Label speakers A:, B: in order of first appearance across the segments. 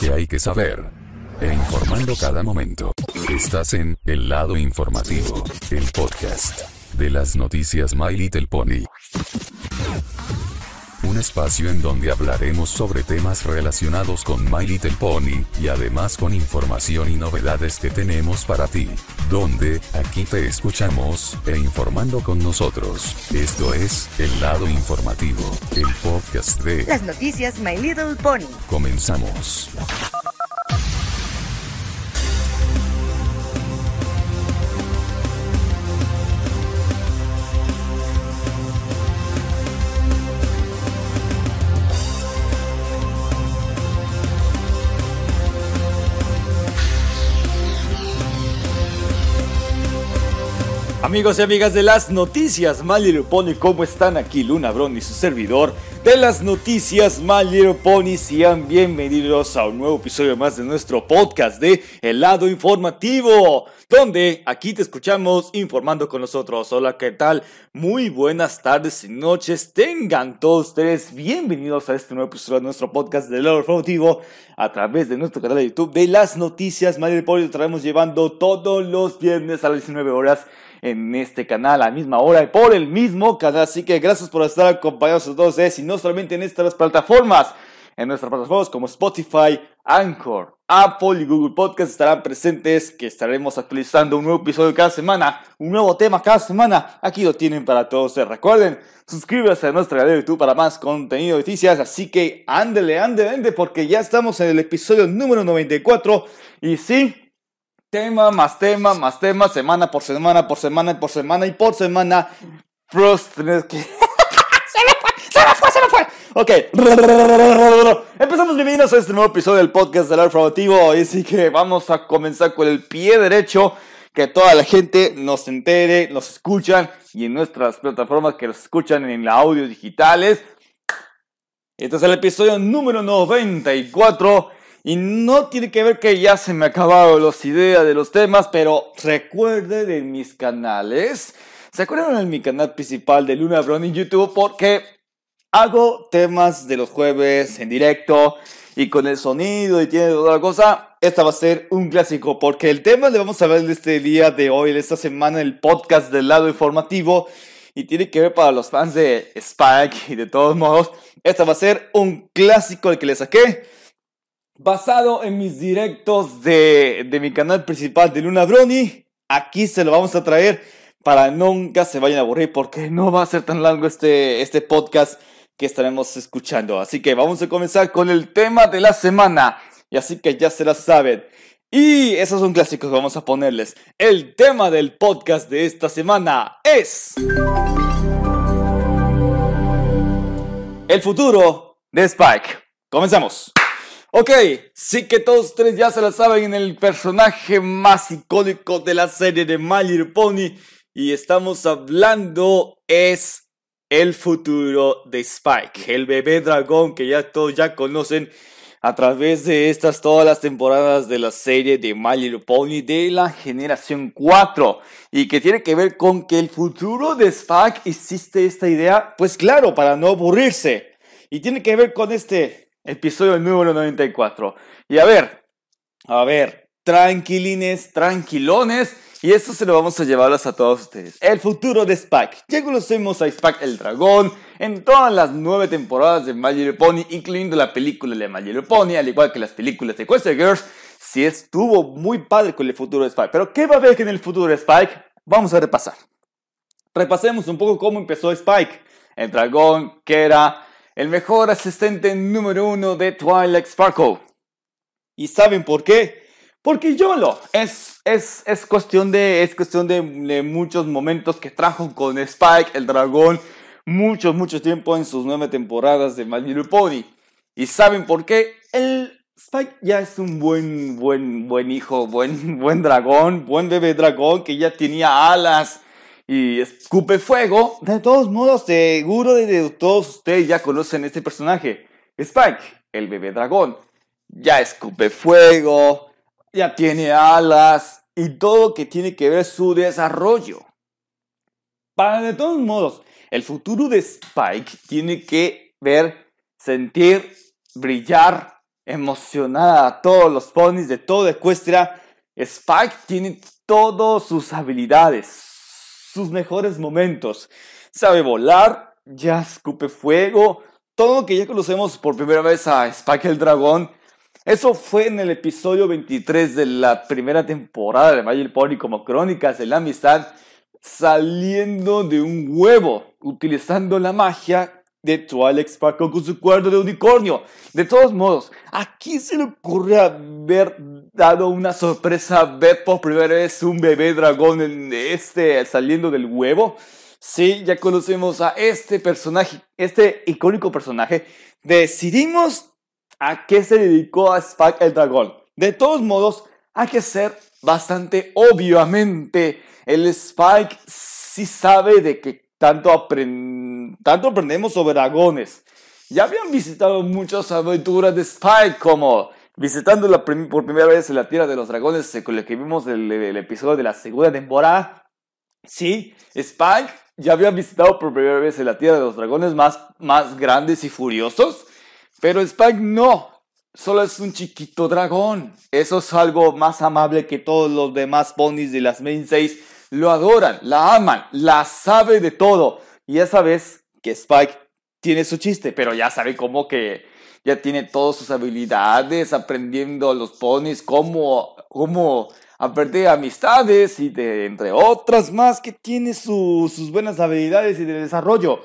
A: que hay que saber. E informando cada momento. Estás en El Lado Informativo, el podcast de las noticias My Little Pony. Un espacio en donde hablaremos sobre temas relacionados con My Little Pony y además con información y novedades que tenemos para ti. Donde, aquí te escuchamos e informando con nosotros. Esto es El Lado Informativo, el podcast de
B: Las noticias My Little Pony.
A: Comenzamos.
C: Amigos y amigas de las noticias Little Pony, ¿cómo están? Aquí Luna Bron y su servidor de las noticias Little Pony. Sean bienvenidos a un nuevo episodio más de nuestro podcast de El lado informativo, donde aquí te escuchamos informando con nosotros. Hola, ¿qué tal? Muy buenas tardes y noches. Tengan todos ustedes bienvenidos a este nuevo episodio de nuestro podcast del lado informativo a través de nuestro canal de YouTube de las noticias Little Pony. Lo estaremos llevando todos los viernes a las 19 horas en este canal a la misma hora y por el mismo canal. Así que gracias por estar acompañados a todos ustedes y no solamente en estas plataformas, en nuestras plataformas como Spotify, Anchor, Apple y Google Podcast estarán presentes que estaremos actualizando un nuevo episodio cada semana, un nuevo tema cada semana. Aquí lo tienen para todos ustedes. Recuerden, suscríbanse a nuestra canal de YouTube para más contenido de noticias. Así que ándele, ándele, ándele, porque ya estamos en el episodio número 94 y sí, tema más tema más tema, semana por semana, por semana, por semana y por semana. Frost, que... se me fue, se me fue, se me fue. Ok. Empezamos bienvenidos a este nuevo episodio del podcast del Informativo. Así que vamos a comenzar con el pie derecho. Que toda la gente nos entere, nos escuchan y en nuestras plataformas que nos escuchan en la audio digitales. Este es el episodio número 94 y no tiene que ver que ya se me acabaron las ideas de los temas, pero recuerde de mis canales. ¿Se acuerdan de mi canal principal de Luna Brown en YouTube? Porque hago temas de los jueves en directo y con el sonido y tiene toda la cosa. Esta va a ser un clásico porque el tema le vamos a ver de este día de hoy, de esta semana, el podcast del lado informativo. Y tiene que ver para los fans de Spike y de todos modos. Esta va a ser un clásico el que le saqué basado en mis directos de, de mi canal principal de Luna Brony. Aquí se lo vamos a traer para nunca se vayan a aburrir porque no va a ser tan largo este, este podcast que estaremos escuchando. Así que vamos a comenzar con el tema de la semana. Y así que ya se la saben. Y esos son clásicos que vamos a ponerles. El tema del podcast de esta semana es... El futuro de Spike. Comenzamos. Ok, sí que todos ustedes ya se la saben en el personaje más icónico de la serie de My Little Pony. Y estamos hablando es el futuro de Spike, el bebé dragón que ya todos ya conocen a través de estas todas las temporadas de la serie de My Little Pony de la generación 4 y que tiene que ver con que el futuro de Spike existe esta idea, pues claro, para no aburrirse. Y tiene que ver con este episodio número 94. Y a ver, a ver, tranquilines, tranquilones. Y esto se lo vamos a llevarlos a todos ustedes. El futuro de Spike. Ya conocemos a Spike el dragón en todas las nueve temporadas de My Little Pony, incluyendo la película de My Little Pony, al igual que las películas de Quest Girls. Sí estuvo muy padre con el futuro de Spike. Pero ¿qué va a haber en el futuro de Spike? Vamos a repasar. Repasemos un poco cómo empezó Spike. El dragón que era el mejor asistente número uno de Twilight Sparkle. ¿Y saben por qué? Porque YOLO es, es, es cuestión, de, es cuestión de, muchos momentos que trajo con Spike, el dragón, mucho, mucho tiempo en sus nueve temporadas de My Little Pony. ¿Y saben por qué? El Spike ya es un buen, buen, buen hijo, buen, buen dragón, buen bebé dragón que ya tenía alas y escupe fuego. De todos modos, seguro de todos ustedes ya conocen este personaje. Spike, el bebé dragón. Ya escupe fuego, ya tiene alas y todo que tiene que ver su desarrollo. Para de todos modos, el futuro de Spike tiene que ver, sentir, brillar emocionar a todos los ponies de toda Ecuestria. Spike tiene todas sus habilidades, sus mejores momentos. Sabe volar, ya escupe fuego, todo lo que ya conocemos por primera vez a Spike el dragón. Eso fue en el episodio 23 de la primera temporada de Magic Pony como Crónicas de la Amistad, saliendo de un huevo, utilizando la magia de Twilight Sparkle con su cuerno de unicornio. De todos modos, ¿a quién se le ocurre haber dado una sorpresa ver por primera vez un bebé dragón este saliendo del huevo? Sí, ya conocemos a este personaje, este icónico personaje. Decidimos a qué se dedicó a Spike el dragón. De todos modos, hay que ser bastante obviamente. El Spike sí sabe de que tanto, tanto aprendemos sobre dragones. Ya habían visitado muchas aventuras de Spike como visitando la por primera vez en la Tierra de los Dragones, con lo que vimos el, el episodio de la segunda temporada. Sí, Spike ya había visitado por primera vez en la Tierra de los Dragones más, más grandes y furiosos. Pero Spike no, solo es un chiquito dragón. Eso es algo más amable que todos los demás ponies de las main 6. Lo adoran, la aman, la sabe de todo. Y ya sabes que Spike tiene su chiste, pero ya sabe cómo que ya tiene todas sus habilidades, aprendiendo los ponies, cómo, cómo aprender amistades y de, entre otras más que tiene sus buenas habilidades y de desarrollo.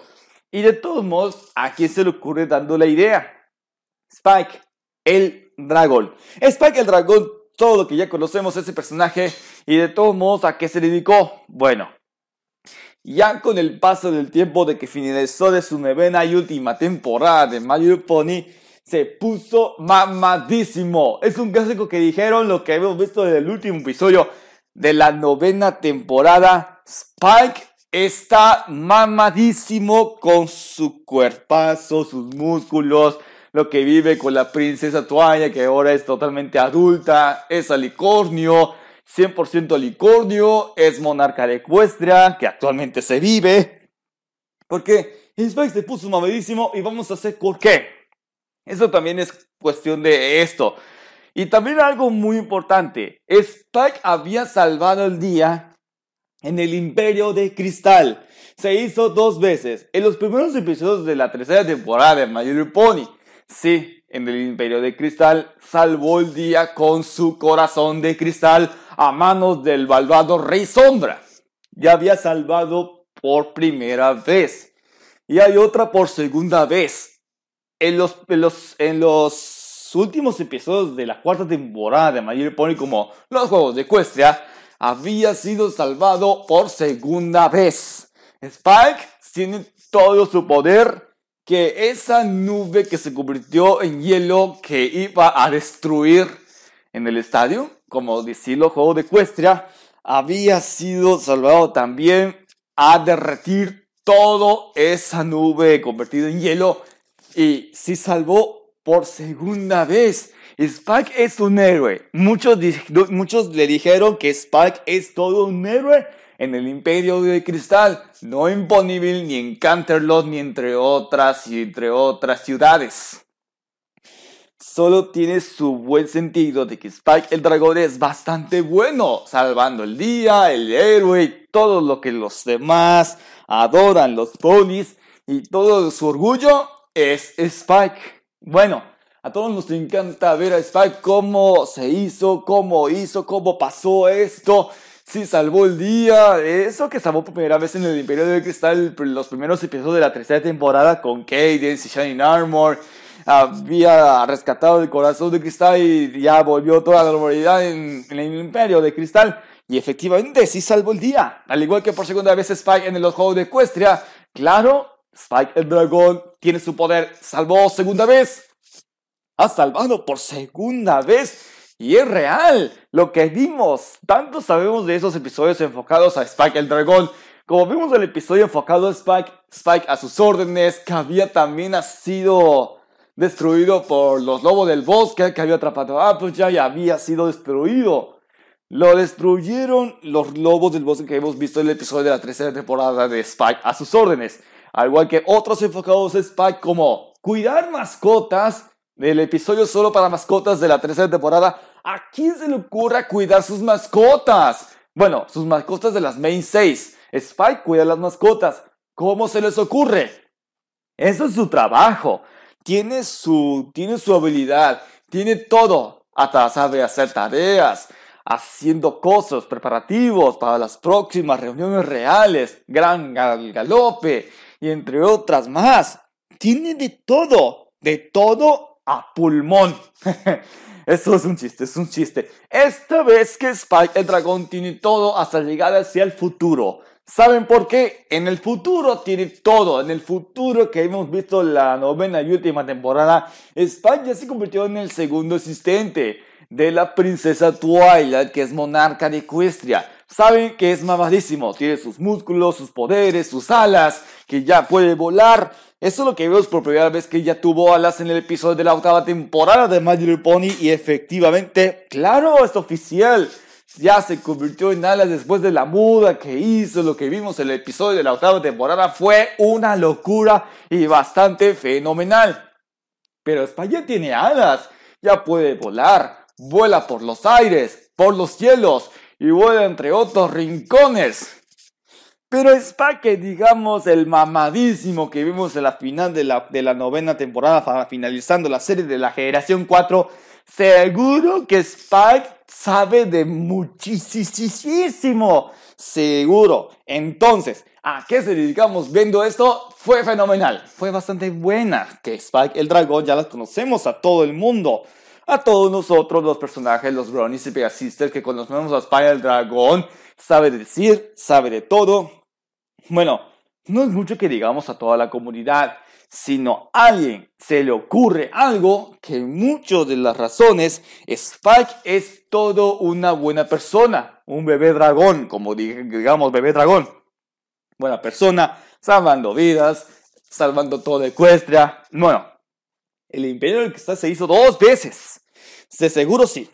C: Y de todos modos, ¿a quién se le ocurre dando la idea? Spike, el dragón. Spike el dragón, todo lo que ya conocemos ese personaje y de todos modos a qué se dedicó. Bueno, ya con el paso del tiempo de que finalizó de su novena y última temporada de My Pony, se puso mamadísimo. Es un clásico que dijeron lo que hemos visto desde el último episodio de la novena temporada. Spike está mamadísimo con su cuerpazo, sus músculos, lo que vive con la princesa Tuaya, que ahora es totalmente adulta, es alicornio, 100% alicornio, es monarca de Ecuestria, que actualmente se vive. Porque Spike se puso mamadísimo y vamos a hacer por qué. Eso también es cuestión de esto. Y también algo muy importante, Spike había salvado el día en el Imperio de Cristal. Se hizo dos veces, en los primeros episodios de la tercera temporada de My Little Pony. Sí, en el imperio de cristal salvó el día con su corazón de cristal a manos del malvado Rey Sombra. Ya había salvado por primera vez. Y hay otra por segunda vez. En los, los, en los últimos episodios de la cuarta temporada de Mayor Pony como los Juegos de Ecuestria, había sido salvado por segunda vez. Spike tiene todo su poder que esa nube que se convirtió en hielo que iba a destruir en el estadio, como decirlo, juego de Ecuestria, había sido salvado también a derretir toda esa nube convertida en hielo y sí salvó por segunda vez. Spike es un héroe. Muchos, muchos le dijeron que Spike es todo un héroe en el Imperio de Cristal, no en Ponyville, ni en Canterlot, ni entre otras y entre otras ciudades. Solo tiene su buen sentido de que Spike el dragón es bastante bueno, salvando el día, el héroe todo lo que los demás adoran, los ponies, y todo su orgullo es Spike. Bueno, a todos nos encanta ver a Spike cómo se hizo, cómo hizo, cómo pasó esto sí salvó el día. Eso que salvó por primera vez en el Imperio de Cristal, los primeros episodios de la tercera temporada con Cadence y Shining Armor. Había rescatado el corazón de cristal y ya volvió toda la normalidad en, el Imperio de Cristal. Y efectivamente sí salvó el día. Al igual que por segunda vez Spike en los juegos de Equestria. Claro, Spike el dragón tiene su poder. Salvó segunda vez. Ha salvado por segunda vez y es real lo que vimos. Tanto sabemos de esos episodios enfocados a Spike el dragón. Como vimos el episodio enfocado a Spike, Spike a sus órdenes, que había también ha sido destruido por los lobos del bosque, que había atrapado a pues ya había sido destruido. Lo destruyeron los lobos del bosque que hemos visto en el episodio de la tercera temporada de Spike a sus órdenes. Al igual que otros enfocados Spike como cuidar mascotas del episodio solo para mascotas de la tercera temporada, ¿a quién se le ocurre cuidar sus mascotas? Bueno, sus mascotas de las main 6. Spike cuida las mascotas. ¿Cómo se les ocurre? Eso es su trabajo. Tiene su, tiene su habilidad. Tiene todo. Hasta sabe hacer tareas, haciendo cosas, preparativos para las próximas reuniones reales, gran galope y entre otras más. Tiene de todo, de todo a pulmón. Eso es un chiste, es un chiste. Esta vez que Spike el dragón tiene todo hasta llegar hacia el futuro. ¿Saben por qué? En el futuro tiene todo. En el futuro que hemos visto la novena y última temporada, Spike ya se convirtió en el segundo asistente de la princesa Twilight, que es monarca de Equestria. Saben que es mamadísimo, tiene sus músculos, sus poderes, sus alas, que ya puede volar. Eso es lo que vemos por primera vez que ella tuvo alas en el episodio de la octava temporada de My Little Pony y efectivamente, claro, es oficial. Ya se convirtió en alas después de la muda que hizo. Lo que vimos en el episodio de la octava temporada fue una locura y bastante fenomenal. Pero España tiene alas, ya puede volar, vuela por los aires, por los cielos y vuela entre otros rincones. Pero es que digamos el mamadísimo que vimos en la final de la, de la novena temporada, finalizando la serie de la generación 4, seguro que Spike sabe de muchísimo. Seguro. Entonces, ¿a qué se dedicamos viendo esto? Fue fenomenal. Fue bastante buena. Que Spike el dragón ya las conocemos a todo el mundo a todos nosotros los personajes, los Brownies y Pegasisters que conocemos a Spy el Dragón, sabe decir, sabe de todo. Bueno, no es mucho que digamos a toda la comunidad, sino a alguien se le ocurre algo que muchas de las razones Spike es todo una buena persona, un bebé dragón, como digamos bebé dragón. Buena persona, salvando vidas, salvando todo Ecuestria. Bueno, el imperio del está se hizo dos veces. De seguro sí.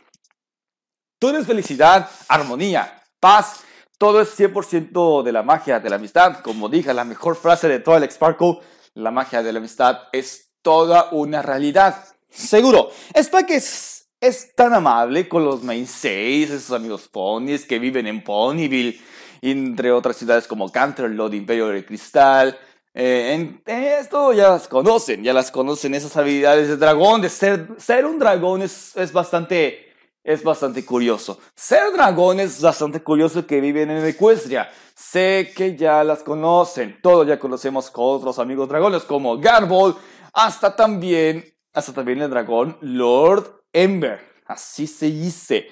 C: Todo es felicidad, armonía, paz. Todo es 100% de la magia de la amistad. Como dije, la mejor frase de todo el Sparkle, la magia de la amistad es toda una realidad. Seguro. Spike es, es tan amable con los Main 6, esos amigos ponies que viven en Ponyville, entre otras ciudades como Canterlot, Imperio de Cristal, eh, en, esto ya las conocen, ya las conocen esas habilidades de dragón, de ser, ser un dragón es, es, bastante, es bastante curioso. Ser dragón es bastante curioso que viven en Equestria. Sé que ya las conocen, todos ya conocemos con otros amigos dragones como Garbol, hasta también, hasta también el dragón Lord Ember, así se dice.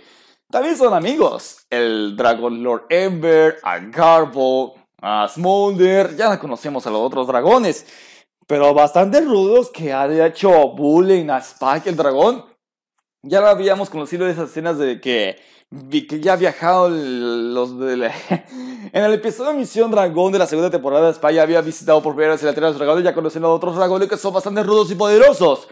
C: También son amigos, el dragón Lord Ember, a Garbol, a Smolder, ya conocemos a los otros dragones, pero bastante rudos que ha hecho bullying a Spike el dragón. Ya lo habíamos conocido esas escenas de que, ya ha viajado los de En el episodio de Misión Dragón de la segunda temporada, Spike había visitado por primera vez la Tierra de los Dragones, ya conociendo a otros dragones que son bastante rudos y poderosos.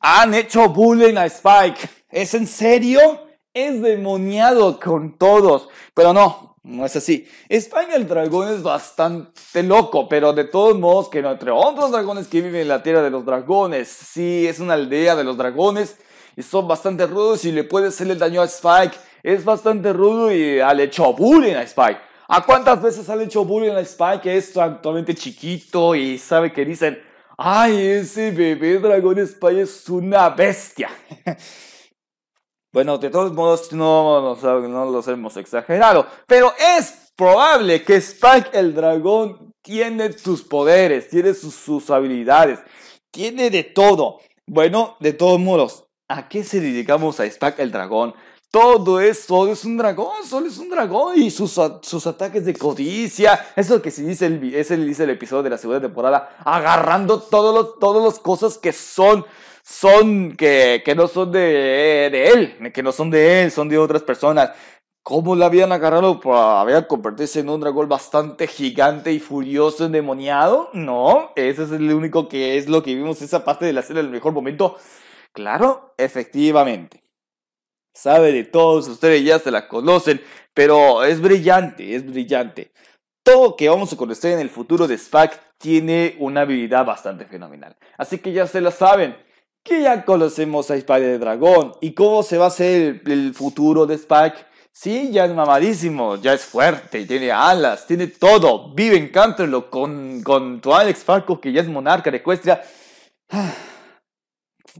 C: Han hecho bullying a Spike. ¿Es en serio? Es demoniado con todos. Pero no, no es así. España el dragón es bastante loco, pero de todos modos que entre otros dragones que viven en la tierra de los dragones, sí, es una aldea de los dragones y son bastante rudos y le puede hacerle daño a Spike. Es bastante rudo y ha hecho bullying a Spike. ¿A cuántas veces ha hecho bullying a Spike que es actualmente chiquito y sabe que dicen, ay, ese bebé dragón Spike es una bestia? Bueno, de todos modos, no, no, los hemos exagerado, pero es probable que Spike el dragón tiene sus poderes, tiene sus, habilidades, tiene de todo. Bueno, de todos modos, ¿a qué se dedicamos a Spike el dragón? Todo es, es un dragón, solo es un dragón y sus, sus ataques de codicia, eso que se dice el, dice el episodio de la segunda temporada, agarrando todas los, todas las cosas que son son que, que no son de, de, él, que no son de él, son de otras personas. ¿Cómo la habían agarrado para convertirse en un dragón bastante gigante y furioso, endemoniado? No, ese es el único que es lo que vimos esa parte de la en el mejor momento. Claro, efectivamente. Sabe de todos, ustedes ya se la conocen, pero es brillante, es brillante. Todo que vamos a conocer en el futuro de Spack tiene una habilidad bastante fenomenal. Así que ya se la saben que ya conocemos a Spike de Dragón y cómo se va a hacer el, futuro de Spike. Sí, ya es mamadísimo, ya es fuerte, tiene alas, tiene todo, vive en con, con tu Alex Falco que ya es monarca de Ecuestria.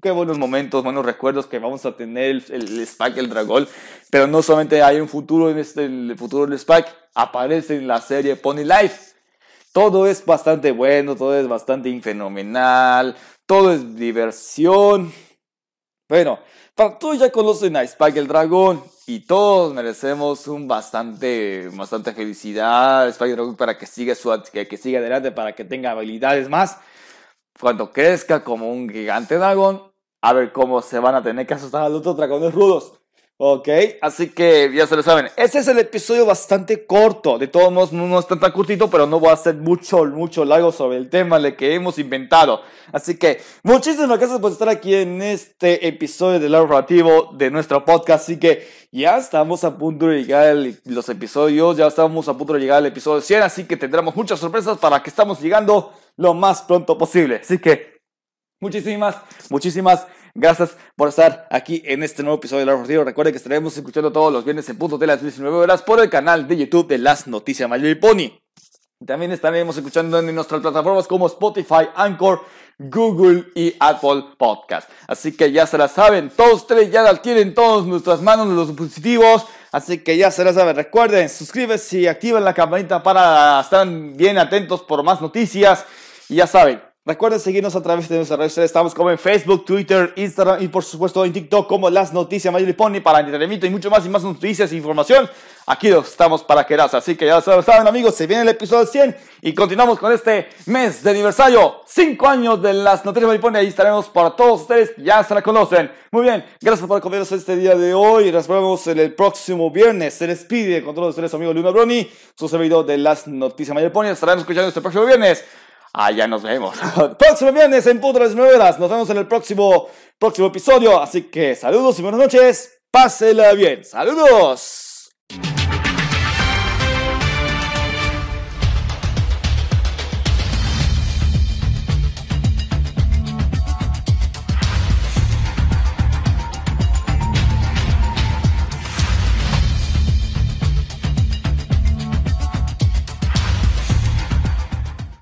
C: Qué buenos momentos, buenos recuerdos que vamos a tener el, el Spike, el dragón. Pero no solamente hay un futuro en este, el futuro del Spike, aparece en la serie Pony Life. Todo es bastante bueno, todo es bastante fenomenal, todo es diversión. Bueno, para todos ya conocen a Spike el dragón y todos merecemos un bastante, bastante felicidad. Spike el dragón para que siga, su, que, que siga adelante, para que tenga habilidades más cuando crezca como un gigante dragón, a ver cómo se van a tener que asustar a los otros dragones rudos. Ok, así que ya se lo saben. Ese es el episodio bastante corto. De todos modos, no, es tan, tan cortito, pero no voy a hacer mucho, mucho largo sobre el tema que hemos inventado. Así que muchísimas gracias por estar aquí en este episodio del narrativo de nuestro podcast. Así que ya estamos a punto de llegar a los episodios, ya estamos a punto de llegar al episodio 100. Así que tendremos muchas sorpresas para que estamos llegando lo más pronto posible. Así que muchísimas, muchísimas Gracias por estar aquí en este nuevo episodio de La Partido. Recuerden que estaremos escuchando todos los viernes en punto de las 19 horas por el canal de YouTube de Las Noticias Mayor y Pony. También estaremos escuchando en nuestras plataformas como Spotify, Anchor, Google y Apple Podcast. Así que ya se la saben, todos tres ya la tienen todas nuestras manos los dispositivos. Así que ya se la saben. Recuerden, suscríbete y activen la campanita para estar bien atentos por más noticias. Y ya saben, Recuerden seguirnos a través de nuestras redes sociales. Estamos como en Facebook, Twitter, Instagram y por supuesto en TikTok como Las Noticias Mayor y Pony para entretenimiento y mucho más y más noticias e información. Aquí estamos para quedarse. Así que ya saben amigos, se viene el episodio 100 y continuamos con este mes de aniversario. 5 años de Las Noticias Mayor Pony. Ahí estaremos para todos ustedes. Ya se la conocen. Muy bien. Gracias por acompañarnos este día de hoy. Nos vemos en el próximo viernes. Se despide con todos ustedes amigo Luna Broni, su servidor de Las Noticias Mayor Pony. Estaremos escuchando este próximo viernes. Allá nos vemos. próximo viernes en punto de las 9 horas. Nos vemos en el próximo, próximo episodio. Así que saludos y buenas noches. Pásela bien. Saludos.